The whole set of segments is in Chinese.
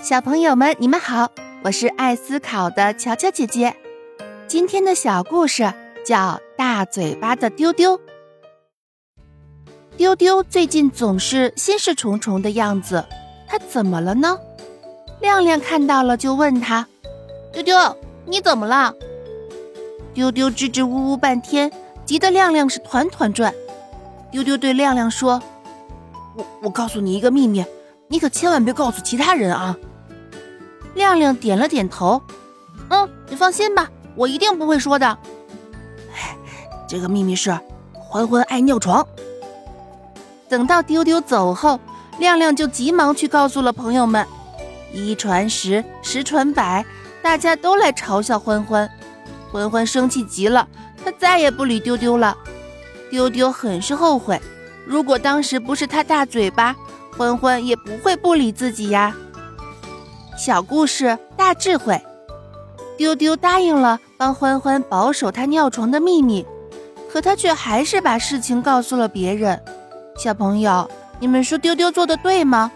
小朋友们，你们好，我是爱思考的乔乔姐姐。今天的小故事叫《大嘴巴的丢丢》。丢丢最近总是心事重重的样子，他怎么了呢？亮亮看到了，就问他：“丢丢，你怎么了？”丢丢支支吾吾半天，急得亮亮是团团转。丢丢对亮亮说：“我我告诉你一个秘密，你可千万别告诉其他人啊。”亮亮点了点头，嗯，你放心吧，我一定不会说的。这个秘密是欢欢爱尿床。等到丢丢走后，亮亮就急忙去告诉了朋友们。一传十，十传百，大家都来嘲笑欢欢。欢欢生气极了，他再也不理丢丢了。丢丢很是后悔，如果当时不是他大嘴巴，欢欢也不会不理自己呀。小故事大智慧，丢丢答应了帮欢欢保守他尿床的秘密，可他却还是把事情告诉了别人。小朋友，你们说丢丢做的对吗？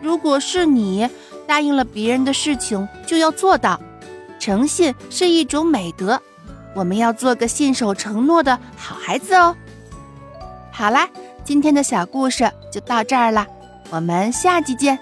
如果是你答应了别人的事情，就要做到。诚信是一种美德，我们要做个信守承诺的好孩子哦。好啦，今天的小故事就到这儿了，我们下集见。